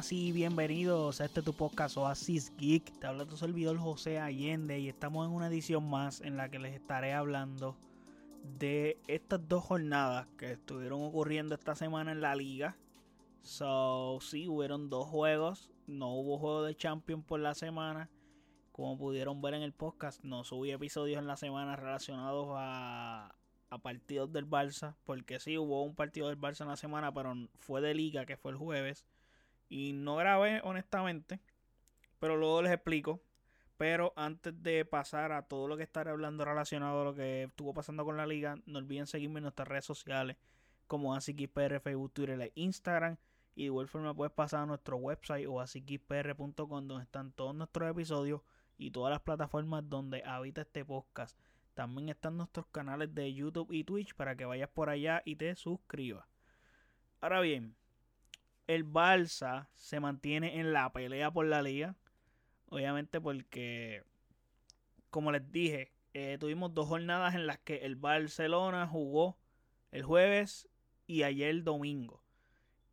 buenas y bienvenidos a este tu podcast Oasis Geek. Te habla tu servidor José Allende y estamos en una edición más en la que les estaré hablando de estas dos jornadas que estuvieron ocurriendo esta semana en la liga. So, sí, hubieron dos juegos. No hubo juego de Champions por la semana. Como pudieron ver en el podcast, no subí episodios en la semana relacionados a, a partidos del Barça. Porque sí, hubo un partido del Barça en la semana, pero fue de liga, que fue el jueves. Y no grabé, honestamente. Pero luego les explico. Pero antes de pasar a todo lo que estaré hablando relacionado a lo que estuvo pasando con la liga, no olviden seguirme en nuestras redes sociales como AsiKisPR, Facebook, Twitter e Instagram. Y de igual forma puedes pasar a nuestro website o asikispr.com donde están todos nuestros episodios y todas las plataformas donde habita este podcast. También están nuestros canales de YouTube y Twitch para que vayas por allá y te suscribas. Ahora bien, el Barça se mantiene en la pelea por la liga. Obviamente porque, como les dije, eh, tuvimos dos jornadas en las que el Barcelona jugó el jueves y ayer el domingo.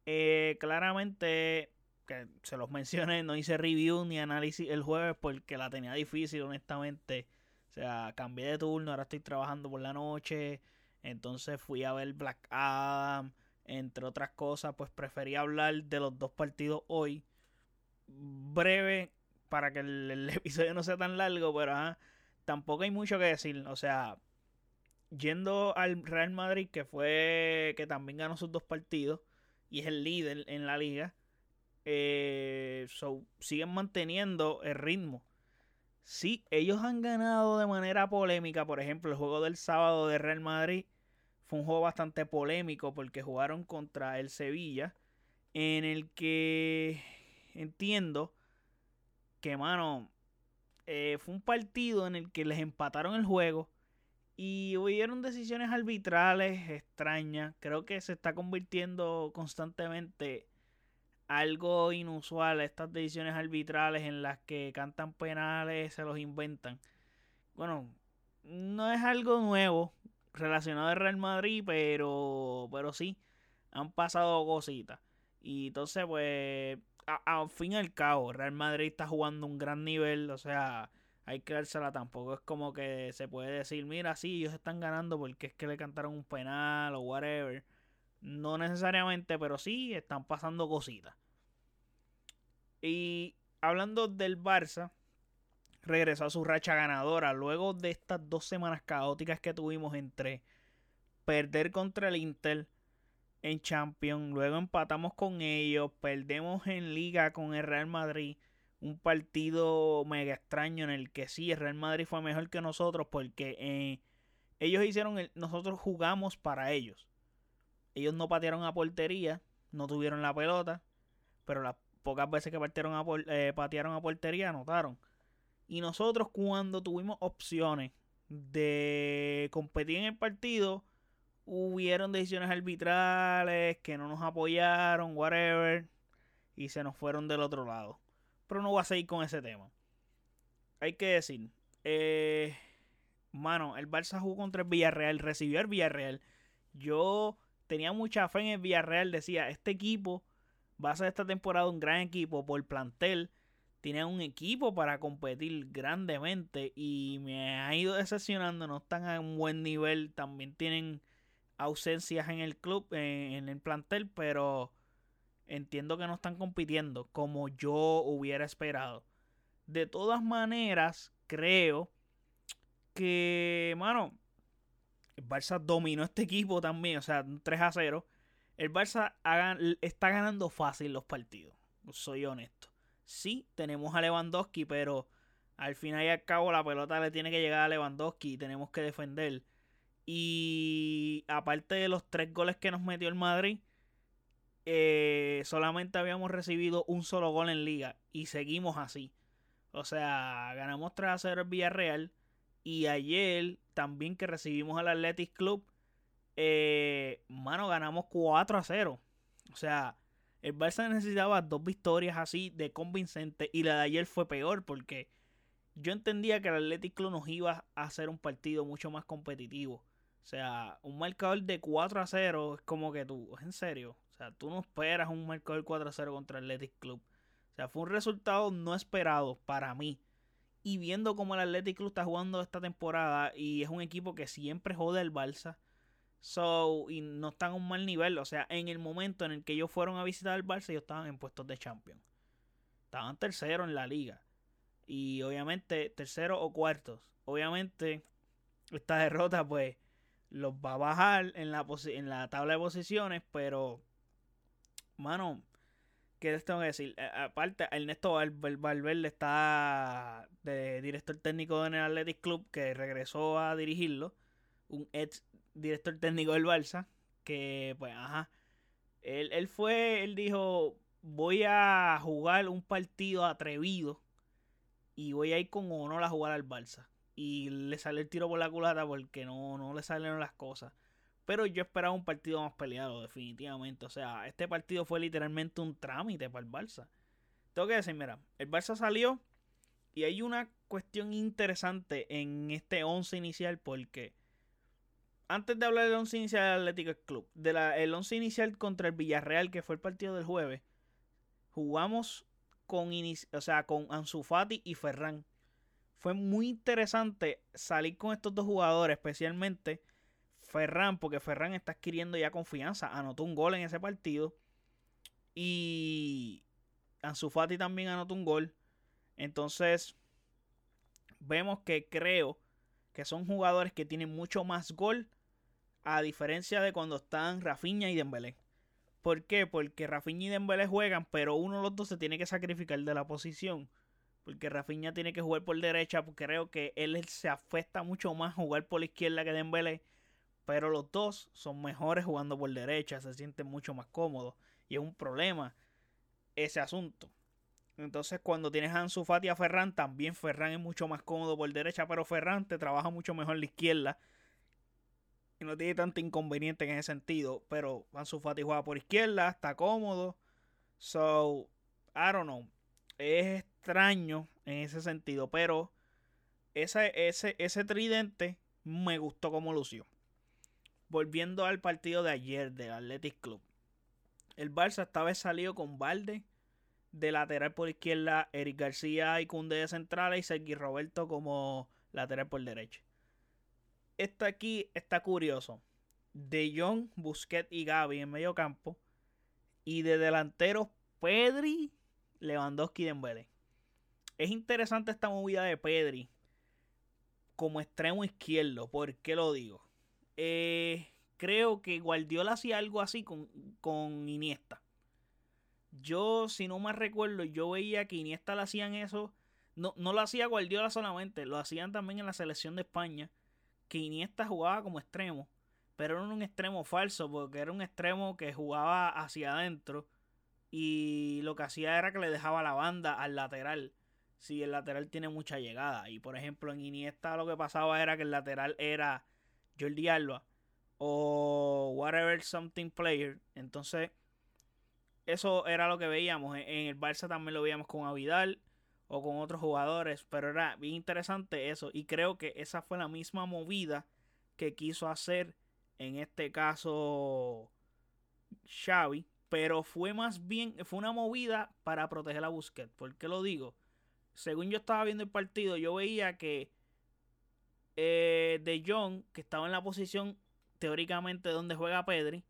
Eh, claramente, que se los mencioné, no hice review ni análisis el jueves porque la tenía difícil, honestamente. O sea, cambié de turno, ahora estoy trabajando por la noche. Entonces fui a ver Black Adam, entre otras cosas. Pues preferí hablar de los dos partidos hoy. Breve, para que el, episodio no sea tan largo, pero tampoco hay mucho que decir. O sea, yendo al Real Madrid, que fue que también ganó sus dos partidos y es el líder en la liga, eh, siguen manteniendo el ritmo. Sí, ellos han ganado de manera polémica, por ejemplo, el juego del sábado de Real Madrid fue un juego bastante polémico porque jugaron contra el Sevilla, en el que entiendo que, mano, eh, fue un partido en el que les empataron el juego y hubieron decisiones arbitrales extrañas. Creo que se está convirtiendo constantemente algo inusual estas decisiones arbitrales en las que cantan penales, se los inventan. Bueno, no es algo nuevo relacionado al Real Madrid, pero, pero sí, han pasado cositas. Y entonces, pues, al fin y al cabo, Real Madrid está jugando un gran nivel, o sea, hay que dársela tampoco. Es como que se puede decir, mira, sí, ellos están ganando porque es que le cantaron un penal o whatever. No necesariamente, pero sí están pasando cositas. Y hablando del Barça, regresó a su racha ganadora luego de estas dos semanas caóticas que tuvimos entre perder contra el Inter en Champions, luego empatamos con ellos, perdemos en Liga con el Real Madrid, un partido mega extraño en el que sí, el Real Madrid fue mejor que nosotros porque eh, ellos hicieron, el, nosotros jugamos para ellos. Ellos no patearon a portería, no tuvieron la pelota, pero las pocas veces que patearon a, eh, patearon a portería anotaron. Y nosotros cuando tuvimos opciones de competir en el partido, hubieron decisiones arbitrales que no nos apoyaron, whatever, y se nos fueron del otro lado. Pero no voy a seguir con ese tema. Hay que decir, eh, mano, el Barça jugó contra el Villarreal, recibió el Villarreal. Yo tenía mucha fe en el Villarreal, decía, este equipo va a ser esta temporada un gran equipo por plantel. Tiene un equipo para competir grandemente y me ha ido decepcionando, no están a un buen nivel, también tienen ausencias en el club, en, el plantel, pero entiendo que no están compitiendo como yo hubiera esperado. De todas maneras, creo que, mano, el Barça dominó este equipo también, o sea, 3 a 0. El Barça está ganando fácil los partidos, soy honesto. Sí, tenemos a Lewandowski, pero al final y al cabo la pelota le tiene que llegar a Lewandowski y tenemos que defender. Y aparte de los tres goles que nos metió el Madrid, eh, solamente habíamos recibido un solo gol en liga y seguimos así. O sea, ganamos 3 a 0 el Villarreal y ayer también que recibimos al Athletic Club, eh, mano, ganamos 4 a 0. O sea, el Barça necesitaba dos victorias así de convincente y la de ayer fue peor porque yo entendía que el Athletic Club nos iba a hacer un partido mucho más competitivo. O sea, un marcador de 4 a 0 es como que tú, en serio. O sea, tú no esperas un marcador 4-0 contra el Athletic Club. O sea, fue un resultado no esperado para mí. Y viendo cómo el Athletic Club está jugando esta temporada y es un equipo que siempre jode el Barça. So, y no están a un mal nivel. O sea, en el momento en el que ellos fueron a visitar el Barça, ellos estaban en puestos de Champions. Estaban tercero en la liga. Y obviamente, tercero o cuartos. Obviamente, esta derrota, pues, los va a bajar en la, en la tabla de posiciones. Pero mano, ¿qué les tengo que decir? aparte, Ernesto Valverde está de director técnico en el Athletic Club, que regresó a dirigirlo. Un ex director técnico del Barça, que pues, ajá. Él, él fue, él dijo, voy a jugar un partido atrevido y voy a ir con honor a jugar al Barça. Y le sale el tiro por la culata porque no, no le salieron las cosas. Pero yo esperaba un partido más peleado, definitivamente. O sea, este partido fue literalmente un trámite para el Barça. Tengo que decir, mira, el Barça salió y hay una cuestión interesante en este 11 inicial porque antes de hablar del 11 inicial del Atlético Club, del el 11 inicial contra el Villarreal, que fue el partido del jueves, jugamos con, o sea, con Ansu Fati y Ferran. Fue muy interesante salir con estos dos jugadores, especialmente Ferran, porque Ferran está adquiriendo ya confianza. Anotó un gol en ese partido. Y Ansu Fati también anotó un gol. Entonces, vemos que creo que son jugadores que tienen mucho más gol. A diferencia de cuando están Rafinha y Dembélé. ¿Por qué? Porque Rafinha y Dembélé juegan, pero uno de los dos se tiene que sacrificar de la posición. Porque Rafinha tiene que jugar por derecha, porque creo que él se afecta mucho más jugar por la izquierda que Dembélé. Pero los dos son mejores jugando por derecha, se sienten mucho más cómodos. Y es un problema ese asunto. Entonces, cuando tienes a Ansu Fati y a Ferran, también Ferran es mucho más cómodo por derecha, pero Ferran te trabaja mucho mejor la izquierda. Y no tiene tanto inconveniente en ese sentido. Pero Ansu Fati juega por izquierda, está cómodo. So, I don't know. Es extraño en ese sentido. Pero ese, ese, ese tridente me gustó como lució volviendo al partido de ayer del Athletic Club. El Barça esta vez salió con Valde de lateral por izquierda, Eric García y Cunde de central y Sergi Roberto como lateral por derecha. Esto aquí está curioso. De Jong, Busquets y Gaby en medio campo. Y de delanteros Pedri, Lewandowski y Dembélé. Es interesante esta movida de Pedri como extremo izquierdo. ¿Por qué lo digo? Eh, creo que Guardiola hacía algo así con, con Iniesta. Yo, si no más recuerdo, yo veía que Iniesta le hacían eso. No, no lo hacía Guardiola solamente, lo hacían también en la selección de España. Que Iniesta jugaba como extremo, pero era un extremo falso, porque era un extremo que jugaba hacia adentro. Y lo que hacía era que le dejaba la banda al lateral. Si el lateral tiene mucha llegada. Y por ejemplo, en Iniesta lo que pasaba era que el lateral era Jordi Alba o whatever something player. Entonces, eso era lo que veíamos. En el Barça también lo veíamos con Avidal o con otros jugadores, pero era bien interesante eso. Y creo que esa fue la misma movida que quiso hacer en este caso Xavi, pero fue más bien, fue una movida para proteger a Busquets. ¿Por qué lo digo? Según yo estaba viendo el partido, yo veía que eh, de Jong, que estaba en la posición teóricamente donde juega Pedri,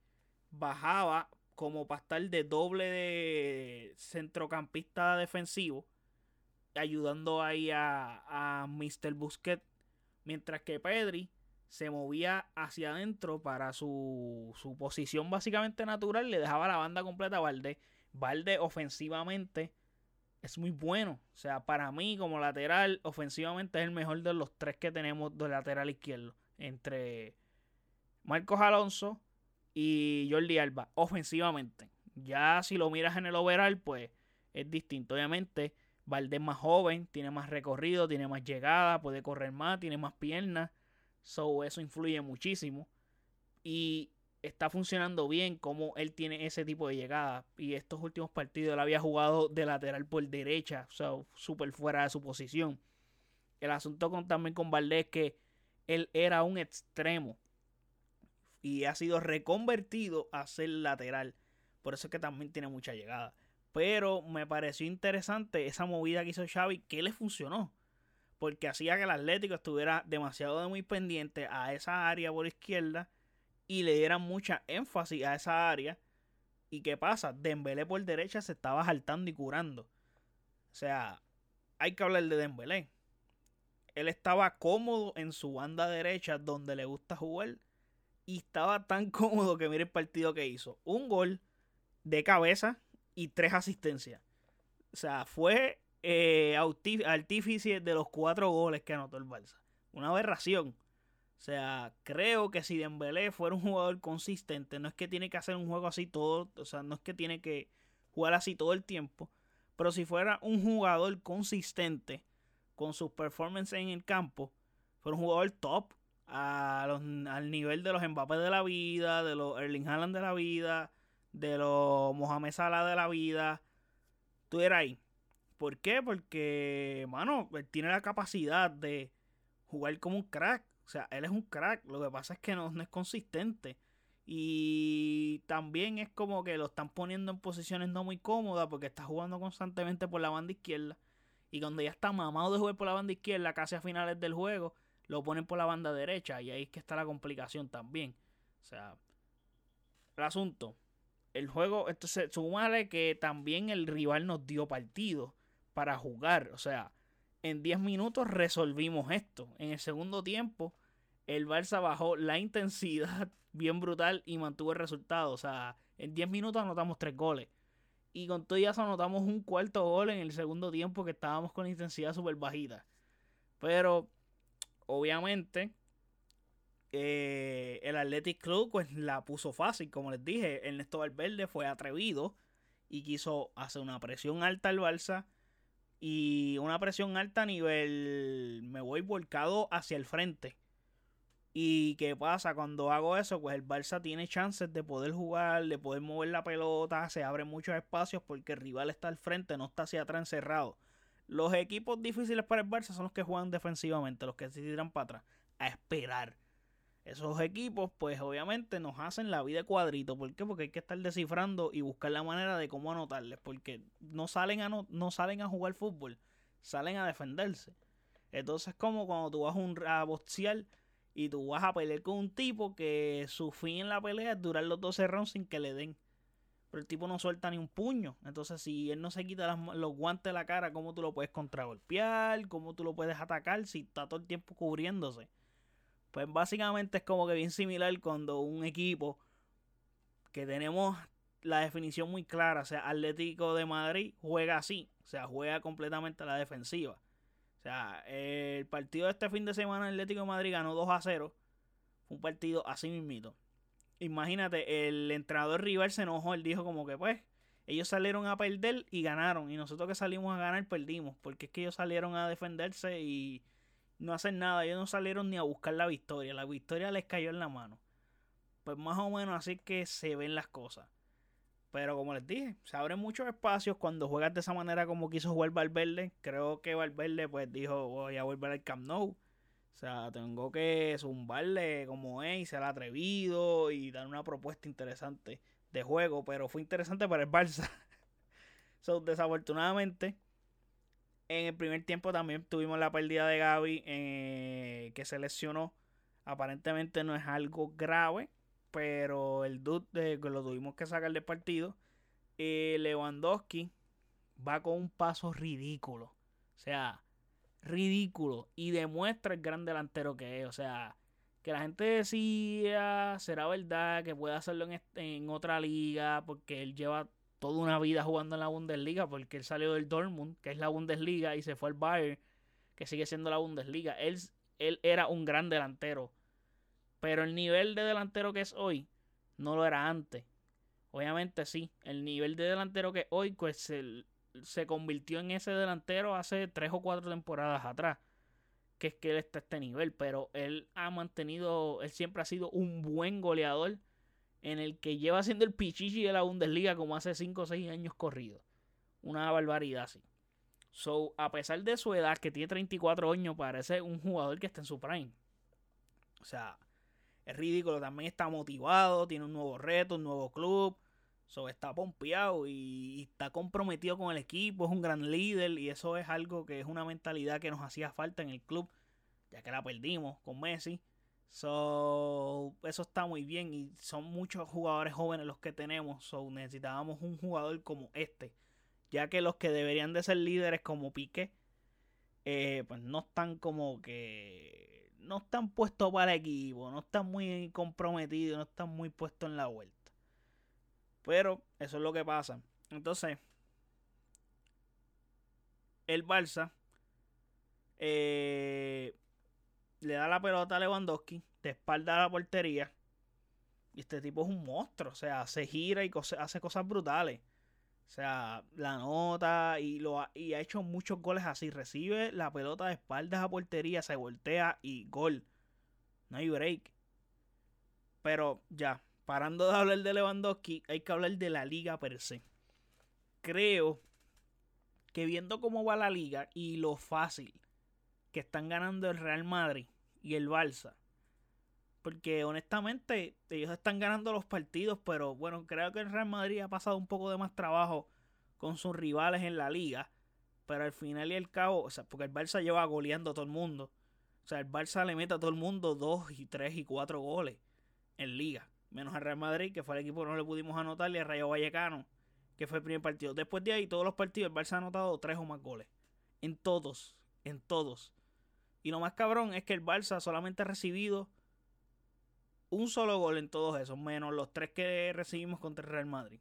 bajaba como para estar de doble de centrocampista defensivo, ayudando ahí a, a Mr. Busquets, mientras que Pedri se movía hacia adentro para su, su posición básicamente natural, le dejaba la banda completa a Valde. Valde ofensivamente es muy bueno. O sea, para mí como lateral, ofensivamente es el mejor de los tres que tenemos de lateral izquierdo. Entre Marcos Alonso y Jordi Alba, ofensivamente. Ya si lo miras en el overall, pues es distinto. Obviamente, Valdés más joven, tiene más recorrido, tiene más llegada, puede correr más, tiene más piernas. So, eso influye muchísimo. Y está funcionando bien como él tiene ese tipo de llegada. Y estos últimos partidos él había jugado de lateral por derecha, o sea, súper fuera de su posición. El asunto con, también con Valdés es que él era un extremo y ha sido reconvertido a ser lateral. Por eso es que también tiene mucha llegada. Pero me pareció interesante esa movida que hizo Xavi, que le funcionó. Porque hacía que el Atlético estuviera demasiado de muy pendiente a esa área por izquierda y le dieran mucha énfasis a esa área. ¿Y qué pasa? Dembélé por derecha se estaba saltando y curando. O sea, hay que hablar de Dembélé. Él estaba cómodo en su banda derecha donde le gusta jugar y estaba tan cómodo que mire el partido que hizo. Un gol de cabeza y tres asistencias. O sea, fue eh, artífice de los cuatro goles que anotó el Barça. Una aberración. O sea, creo que si Dembélé fuera un jugador consistente, no es que tiene que hacer un juego así todo, o sea, no es que tiene que jugar así todo el tiempo, pero si fuera un jugador consistente con sus performances en el campo, fuera un jugador top al nivel de los Mbappé de la vida, de los Erling Haaland de la vida, de los Mohamed Salah de la vida, tú eras ahí. ¿Por qué? Porque, mano, él tiene la capacidad de jugar como un crack. O sea, él es un crack. Lo que pasa es que no, no es consistente. Y también es como que lo están poniendo en posiciones no muy cómodas porque está jugando constantemente por la banda izquierda. Y cuando ya está mamado de jugar por la banda izquierda, casi a finales del juego, lo ponen por la banda derecha. Y ahí es que está la complicación también. O sea, el asunto el juego, entonces, súmale que también el rival nos dio partido para jugar. O sea, en 10 minutos resolvimos esto. En el segundo tiempo, el Barça bajó la intensidad bien brutal y mantuvo el resultado. O sea, en 10 minutos anotamos 3 goles. Y con todo eso anotamos un cuarto gol en el segundo tiempo que estábamos con intensidad súper bajita. Pero, obviamente, eh, el Athletic Club pues la puso fácil, como les dije, Ernesto Valverde fue atrevido y quiso hacer una presión alta al Barça y una presión alta a nivel me voy volcado hacia el frente. ¿Y qué pasa cuando hago eso? Pues el Barça tiene chances de poder jugar, de poder mover la pelota, se abren muchos espacios porque el rival está al frente, no está hacia atrás encerrado. Los equipos difíciles para el Barça son los que juegan defensivamente, los que se tiran para atrás, a esperar esos equipos, pues obviamente nos hacen la vida cuadrito. ¿Por qué? Porque hay que estar descifrando y buscar la manera de cómo anotarles. Porque no salen a, no, salen a jugar fútbol, salen a defenderse. Entonces, como cuando tú vas un, a boxear y tú vas a pelear con un tipo que su fin en la pelea es durar los 12 rounds sin que le den. Pero el tipo no suelta ni un puño. Entonces, si él no se quita los guantes de la cara, ¿cómo tú lo puedes contragolpear? ¿Cómo tú lo puedes atacar si está todo el tiempo cubriéndose? Pues básicamente es como que bien similar cuando un equipo que tenemos la definición muy clara, o sea, Atlético de Madrid juega así, o sea, juega completamente a la defensiva. O sea, el partido de este fin de semana Atlético de Madrid ganó 2 a 0. Fue un partido así mismito. Imagínate, el entrenador rival se enojó, él dijo como que pues ellos salieron a perder y ganaron y nosotros que salimos a ganar perdimos, porque es que ellos salieron a defenderse y no hacen nada, ellos no salieron ni a buscar la victoria, la victoria les cayó en la mano. Pues más o menos así que se ven las cosas. Pero como les dije, se abren muchos espacios cuando juegas de esa manera como quiso jugar Valverde. Creo que Valverde pues dijo, voy a volver al Camp Nou. O sea, tengo que zumbarle como es y ser atrevido y dar una propuesta interesante de juego. Pero fue interesante para el Barça. so, desafortunadamente, en el primer tiempo también tuvimos la pérdida de Gaby eh, que se lesionó. Aparentemente no es algo grave, pero el dude que lo tuvimos que sacar del partido. Eh, Lewandowski va con un paso ridículo. O sea, ridículo. Y demuestra el gran delantero que es. O sea, que la gente decía, será verdad que puede hacerlo en, en otra liga, porque él lleva toda una vida jugando en la Bundesliga porque él salió del Dortmund, que es la Bundesliga, y se fue al Bayern, que sigue siendo la Bundesliga. Él, él era un gran delantero, pero el nivel de delantero que es hoy no lo era antes. Obviamente sí, el nivel de delantero que hoy pues se, se convirtió en ese delantero hace tres o cuatro temporadas atrás. Que es que él está a este nivel, pero él ha mantenido, él siempre ha sido un buen goleador en el que lleva siendo el pichichi de la Bundesliga como hace 5 o 6 años corrido. Una barbaridad así. So, a pesar de su edad, que tiene 34 años, parece un jugador que está en su prime. O sea, es ridículo. También está motivado, tiene un nuevo reto, un nuevo club. So, está pompeado y, está comprometido con el equipo, es un gran líder y eso es algo que es una mentalidad que nos hacía falta en el club, ya que la perdimos con Messi. So, eso está muy bien y son muchos jugadores jóvenes los que tenemos. So, necesitábamos un jugador como este, ya que los que deberían de ser líderes como Piqué, eh, pues no están como que no están puestos para equipo, no están muy comprometidos, no están muy puestos en la vuelta. Pero eso es lo que pasa. Entonces, el Barça eh, le da la pelota a Lewandowski, de espalda a la portería. Y este tipo es un monstruo. O sea, se gira y hace cosas brutales. O sea, la nota y, lo ha, hecho muchos goles así. Recibe la pelota de espaldas a portería, se voltea y gol. No hay break. Pero ya, parando de hablar de Lewandowski, hay que hablar de la liga per se. Creo que viendo cómo va la liga y lo fácil que están ganando el Real Madrid y el Barça. Porque honestamente ellos están ganando los partidos, pero bueno, creo que el Real Madrid ha pasado un poco de más trabajo con sus rivales en la liga. Pero al final y al cabo, o sea, porque el Barça lleva goleando a todo el mundo. O sea, el Barça le mete a todo el mundo dos y tres y cuatro goles en liga menos al Real Madrid, que fue el equipo que no le pudimos anotar, y al Rayo Vallecano, que fue el primer partido. Después de ahí, todos los partidos, el Barça ha anotado tres o más goles. En todos, en todos. Y lo más cabrón es que el Barça solamente ha recibido un solo gol en todos esos, menos los tres que recibimos contra el Real Madrid.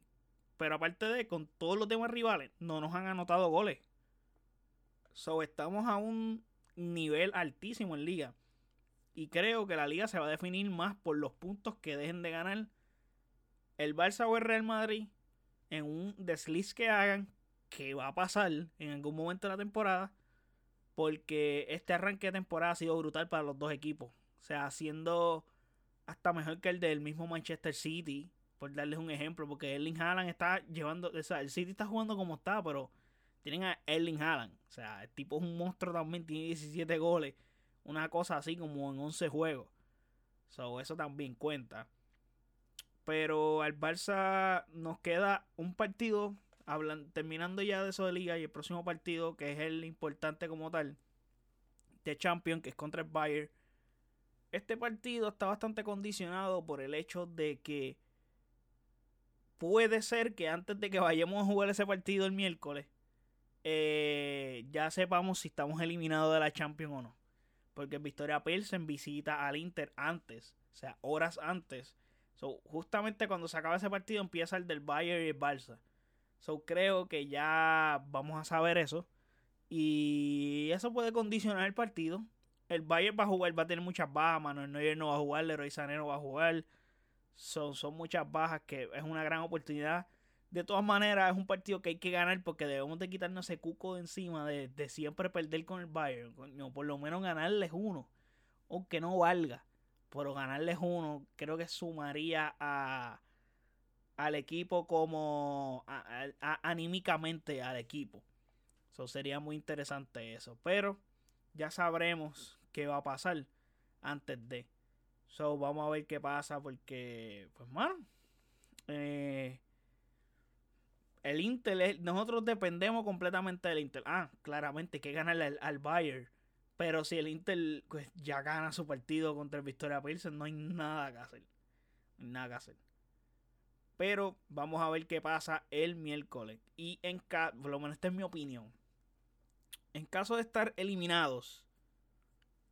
Pero aparte de, con todos los demás rivales, no nos han anotado goles. So, estamos a un nivel altísimo en liga. Y creo que la liga se va a definir más por los puntos que dejen de ganar el Barça o el Real Madrid en un desliz que hagan, que va a pasar en algún momento de la temporada, porque este arranque de temporada ha sido brutal para los dos equipos. O sea, siendo hasta mejor que el del mismo Manchester City, por darles un ejemplo, porque Erling Haaland está llevando, o sea, el City está jugando como está, pero tienen a Erling Haaland. O sea, el tipo es un monstruo también, tiene 17 goles una cosa así como en 11 juegos. So, eso también cuenta. Pero al Barça nos queda un partido, hablan, terminando ya de eso de liga, y el próximo partido, que es el importante como tal, de Champions, que es contra el Bayern. Este partido está bastante condicionado por el hecho de que puede ser que antes de que vayamos a jugar ese partido el miércoles, eh, ya sepamos si estamos eliminados de la Champions o no porque Victoria Pilsen visita al Inter antes, o sea, horas antes. So, justamente cuando se acaba ese partido empieza el del Bayern y el Barça. So, creo que ya vamos a saber eso. Y eso puede condicionar el partido. El Bayern va a jugar, va a tener muchas bajas. Manuel Neuer no va a jugar, Leroy Sané no va a jugar. Son, son muchas bajas que es una gran oportunidad de todas maneras, es un partido que hay que ganar porque debemos de quitarnos ese cuco de encima de, siempre perder con el Bayern. por lo menos ganarles uno. Aunque no valga. Pero ganarles uno creo que sumaría a, al equipo como anímicamente al equipo. Eso sería muy interesante eso. Pero ya sabremos qué va a pasar antes de. So, vamos a ver qué pasa porque, pues, bueno, eh, el Inter, nosotros dependemos completamente del Inter. Ah, claramente hay que ganarle al, Bayern. Pero si el Inter pues, ya gana su partido contra el Victoria Pilsen, no hay nada que hacer. No hay nada que hacer. Pero vamos a ver qué pasa el miércoles. Y en caso, por lo menos esta es mi opinión. En caso de estar eliminados,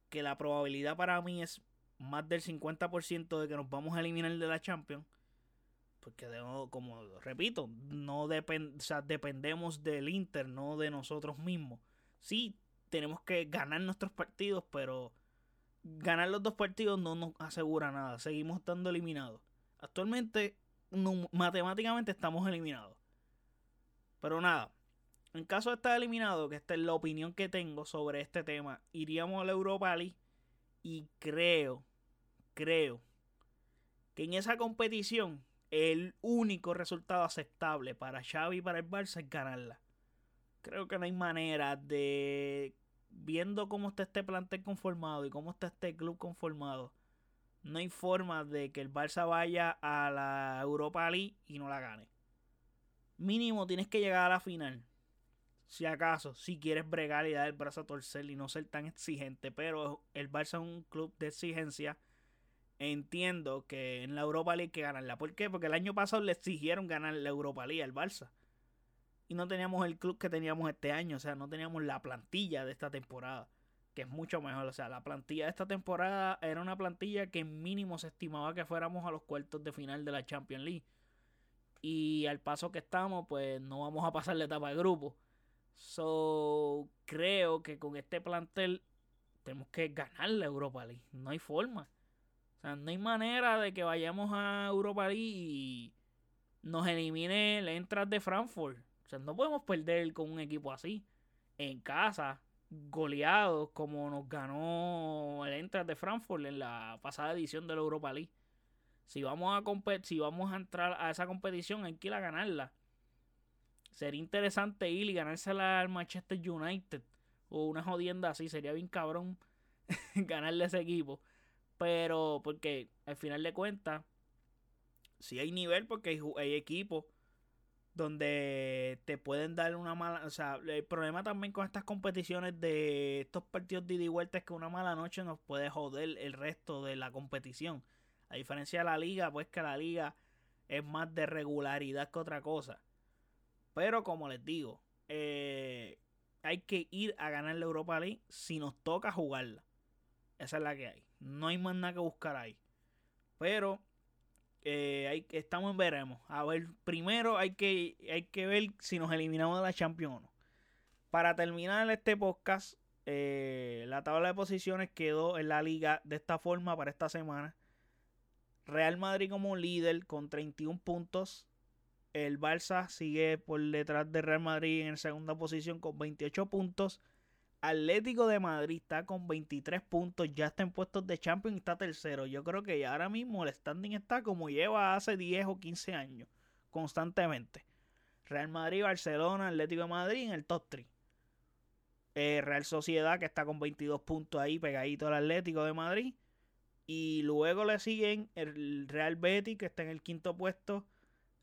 que la probabilidad para mí es más del 50% de que nos vamos a eliminar de la Champions porque como repito, no dependemos del Inter, no de nosotros mismos. Sí, tenemos que ganar nuestros partidos, pero ganar los dos partidos no nos asegura nada. Seguimos estando eliminados. Actualmente, matemáticamente estamos eliminados. Pero nada, en caso de estar eliminado, que esta es la opinión que tengo sobre este tema, iríamos a la Europa League y creo, creo que en esa competición el único resultado aceptable para Xavi y para el Barça es ganarla. Creo que no hay manera de, viendo cómo está este plantel conformado y cómo está este club conformado, no hay forma de que el Barça vaya a la Europa League y no la gane. mínimo tienes que llegar a la final. Si acaso, si quieres bregar y dar el brazo a torcer y no ser tan exigente. Pero el Barça es un club de exigencia. Entiendo que en la Europa League hay que ganarla. ¿Por qué? Porque el año pasado le exigieron ganar la Europa League al Barça. Y no teníamos el club que teníamos este año. O sea, no teníamos la plantilla de esta temporada. Que es mucho mejor. O sea, la plantilla de esta temporada era una plantilla que mínimo se estimaba que fuéramos a los cuartos de final de la Champions League. Y al paso que estamos, pues no vamos a pasar la etapa de grupo. So, creo que con este plantel tenemos que ganar la Europa League. No hay forma. O sea, no hay manera de que vayamos a Europa League y nos elimine el Entras de Frankfurt. O sea, no podemos perder con un equipo así. En casa, goleados como nos ganó el Entras de Frankfurt en la pasada edición de la Europa League. Si vamos a, si vamos a entrar a esa competición, hay que ir a ganarla. Sería interesante ir y ganársela al Manchester United. O una jodienda así. Sería bien cabrón ganarle ese equipo. Pero, porque al final de cuentas, si hay nivel, porque hay, hay equipos donde te pueden dar una mala. O sea, el problema también con estas competiciones de estos partidos de ida es que una mala noche nos puede joder el resto de la competición. A diferencia de la liga, pues que la liga es más de regularidad que otra cosa. Pero como les digo, eh, hay que ir a ganar la Europa League si nos toca jugarla. Esa es la que hay. No hay más nada que buscar ahí. Pero eh, hay, estamos en veremos. A ver, primero hay que, hay que ver si nos eliminamos de la Champions o no. Para terminar este podcast, eh, la tabla de posiciones quedó en la liga de esta forma para esta semana. Real Madrid como líder con 31 puntos. El Barça sigue por detrás de Real Madrid en segunda posición con 28 puntos. Atlético de Madrid está con 23 puntos, ya está en puestos de Champions y está tercero. Yo creo que ahora mismo el standing está como lleva hace 10 o 15 años, constantemente. Real Madrid, Barcelona, Atlético de Madrid en el top 3. Eh, Real Sociedad que está con 22 puntos ahí pegadito al Atlético de Madrid. Y luego le siguen el Real Betis que está en el quinto puesto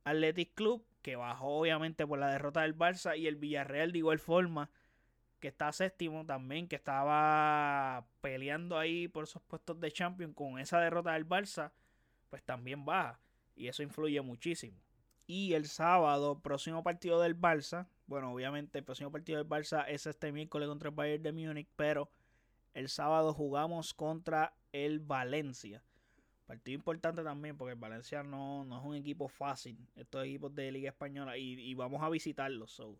Athletic Club, que bajó obviamente por la derrota del Barça, y el Villarreal de igual forma, que está séptimo también, que estaba peleando ahí por esos puestos de Champions con esa derrota del Barça, pues también baja. Y eso influye muchísimo. Y el sábado, próximo partido del Barça, bueno, obviamente el próximo partido del Barça es este miércoles contra el Bayern de Múnich, pero el sábado jugamos contra el Valencia. Partido importante también porque Valencia no, no es un equipo fácil. Estos equipos de Liga Española y, vamos a visitarlos. So.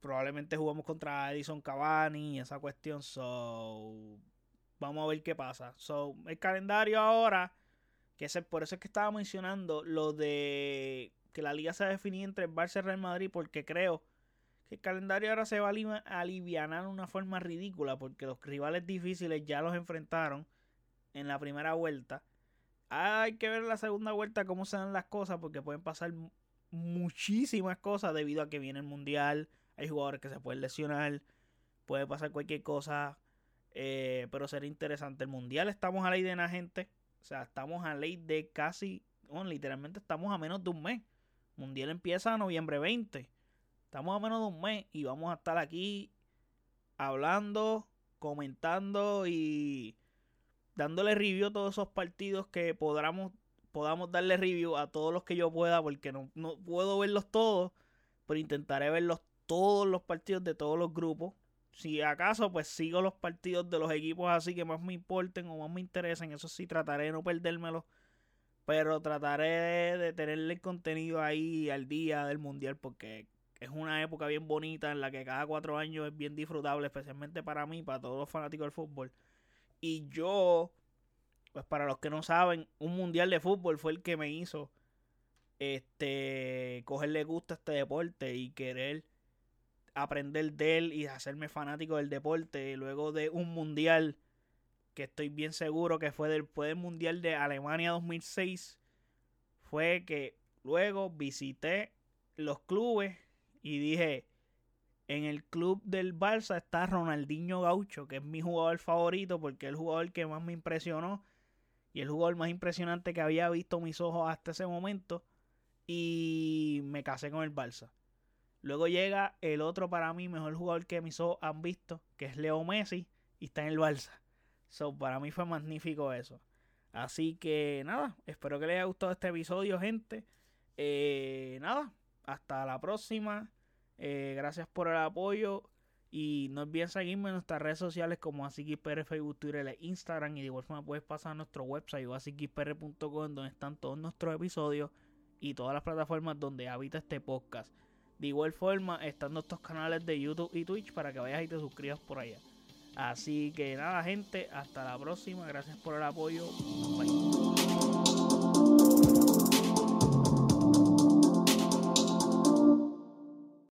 Probablemente jugamos contra Edison Cavani y esa cuestión. So. Vamos a ver qué pasa. So, el calendario ahora, que es por eso es que estaba mencionando lo de que la liga se definía entre el Barça y Real Madrid porque creo que el calendario ahora se va a aliviar de una forma ridícula porque los rivales difíciles ya los enfrentaron en la primera vuelta hay que ver la segunda vuelta cómo se dan las cosas porque pueden pasar muchísimas cosas debido a que viene el mundial. Hay jugadores que se pueden lesionar, puede pasar cualquier cosa, eh, pero será interesante. El mundial estamos a ley de la gente, o sea, estamos a ley de casi, bueno, literalmente estamos a menos de un mes. El mundial empieza a noviembre 20. Estamos a menos de un mes y vamos a estar aquí hablando, comentando y dándole review a todos esos partidos que podamos, podamos darle review a todos los que yo pueda, porque no, no puedo verlos todos, pero intentaré verlos todos los partidos de todos los grupos. Si acaso, pues sigo los partidos de los equipos así que más me importen o más me interesen. Eso sí, trataré de no perdérmelos. Pero trataré de tenerle el contenido ahí al día del mundial porque es una época bien bonita en la que cada cuatro años es bien disfrutable, especialmente para mí, para todos los fanáticos del fútbol. Y yo, pues para los que no saben, un mundial de fútbol fue el que me hizo este cogerle gusto a este deporte y querer aprender de él y hacerme fanático del deporte. Luego de un mundial que estoy bien seguro que fue del, fue del mundial de Alemania 2006, fue que luego visité los clubes y dije, en el club del Barça está Ronaldinho Gaucho, que es mi jugador favorito porque es el jugador que más me impresionó y el jugador más impresionante que había visto mis ojos hasta ese momento. y me casé con el Barça. Luego llega el otro para mí mejor jugador que mis ojos han visto, que es Leo Messi, y está en el Barça. So, para mí fue magnífico eso. Así que nada, espero que les haya gustado este episodio, gente. Eh, nada, hasta la próxima. Eh, gracias por el apoyo. Y no olviden seguirme en nuestras redes sociales como AsiKisPR, Facebook, Twitter e Instagram. Y de igual forma puedes pasar a nuestro website o asikispr.com donde están todos nuestros episodios y todas las plataformas donde habita este podcast. De igual forma están nuestros canales de YouTube y Twitch para que vayas y te suscribas por allá. Así que nada gente, hasta la próxima. Gracias por el apoyo. Bye.